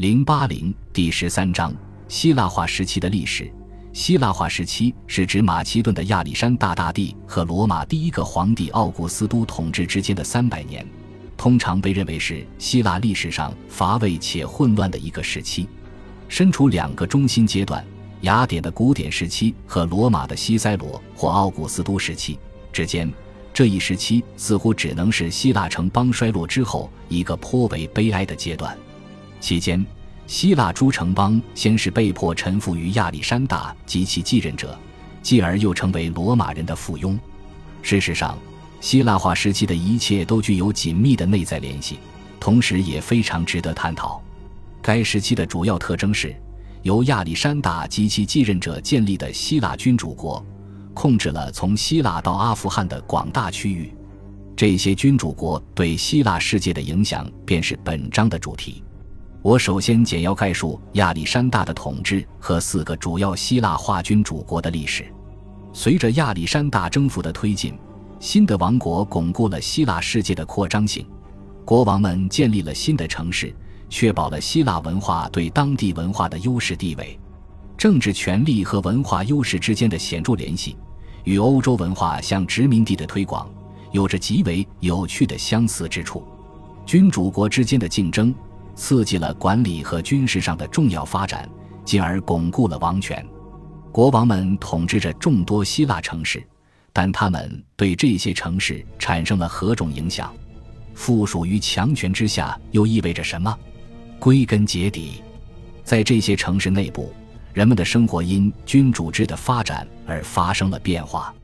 零八零第十三章：希腊化时期的历史。希腊化时期是指马其顿的亚历山大大帝和罗马第一个皇帝奥古斯都统治之间的三百年，通常被认为是希腊历史上乏味且混乱的一个时期。身处两个中心阶段——雅典的古典时期和罗马的西塞罗或奥古斯都时期之间，这一时期似乎只能是希腊城邦衰落之后一个颇为悲哀的阶段。期间，希腊诸城邦先是被迫臣服于亚历山大及其继任者，继而又成为罗马人的附庸。事实上，希腊化时期的一切都具有紧密的内在联系，同时也非常值得探讨。该时期的主要特征是，由亚历山大及其继任者建立的希腊君主国，控制了从希腊到阿富汗的广大区域。这些君主国对希腊世界的影响，便是本章的主题。我首先简要概述亚历山大的统治和四个主要希腊化君主国的历史。随着亚历山大征服的推进，新的王国巩固了希腊世界的扩张性。国王们建立了新的城市，确保了希腊文化对当地文化的优势地位。政治权力和文化优势之间的显著联系，与欧洲文化向殖民地的推广有着极为有趣的相似之处。君主国之间的竞争。刺激了管理和军事上的重要发展，进而巩固了王权。国王们统治着众多希腊城市，但他们对这些城市产生了何种影响？附属于强权之下又意味着什么？归根结底，在这些城市内部，人们的生活因君主制的发展而发生了变化。